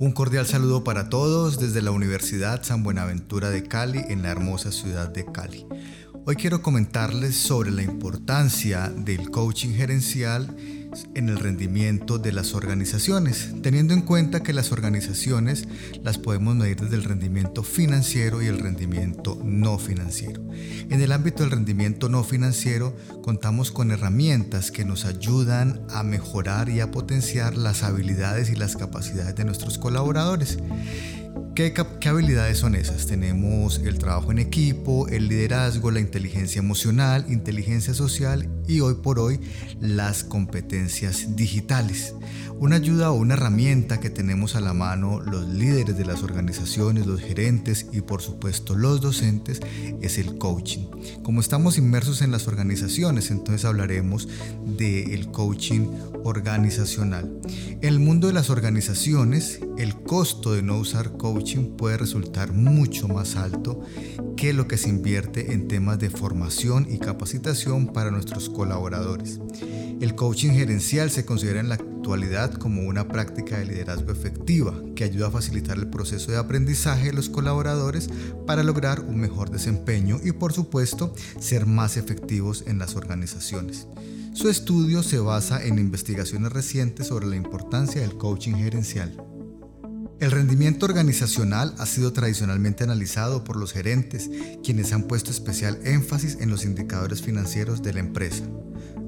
Un cordial saludo para todos desde la Universidad San Buenaventura de Cali en la hermosa ciudad de Cali. Hoy quiero comentarles sobre la importancia del coaching gerencial en el rendimiento de las organizaciones, teniendo en cuenta que las organizaciones las podemos medir desde el rendimiento financiero y el rendimiento no financiero. En el ámbito del rendimiento no financiero contamos con herramientas que nos ayudan a mejorar y a potenciar las habilidades y las capacidades de nuestros colaboradores. ¿Qué, habilidades son esas? Tenemos el trabajo en equipo, el liderazgo, la inteligencia emocional, inteligencia social y hoy por hoy las competencias digitales. Una ayuda o una herramienta que tenemos a la mano los líderes de las organizaciones, los gerentes y por supuesto los docentes es el coaching. Como estamos inmersos en las organizaciones, entonces hablaremos del coaching organizacional. En el mundo de las organizaciones, el costo de no usar coaching puede resultar mucho más alto que lo que se invierte en temas de formación y capacitación para nuestros colaboradores. El coaching gerencial se considera en la actualidad como una práctica de liderazgo efectiva que ayuda a facilitar el proceso de aprendizaje de los colaboradores para lograr un mejor desempeño y por supuesto ser más efectivos en las organizaciones. Su estudio se basa en investigaciones recientes sobre la importancia del coaching gerencial. El rendimiento organizacional ha sido tradicionalmente analizado por los gerentes, quienes han puesto especial énfasis en los indicadores financieros de la empresa.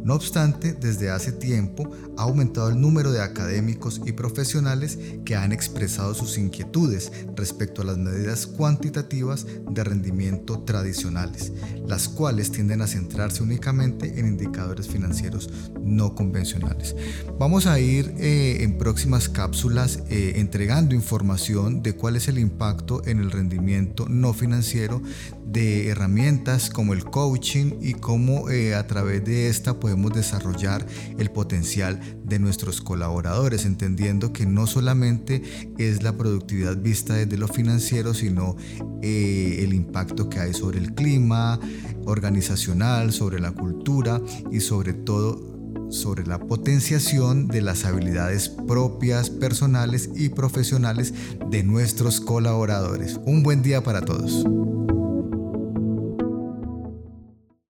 No obstante, desde hace tiempo ha aumentado el número de académicos y profesionales que han expresado sus inquietudes respecto a las medidas cuantitativas de rendimiento tradicionales, las cuales tienden a centrarse únicamente en indicadores financieros no convencionales. Vamos a ir eh, en próximas cápsulas eh, entregando información de cuál es el impacto en el rendimiento no financiero de herramientas como el coaching y cómo eh, a través de esta podemos desarrollar el potencial de nuestros colaboradores, entendiendo que no solamente es la productividad vista desde lo financiero, sino eh, el impacto que hay sobre el clima organizacional, sobre la cultura y sobre todo sobre la potenciación de las habilidades propias, personales y profesionales de nuestros colaboradores. Un buen día para todos.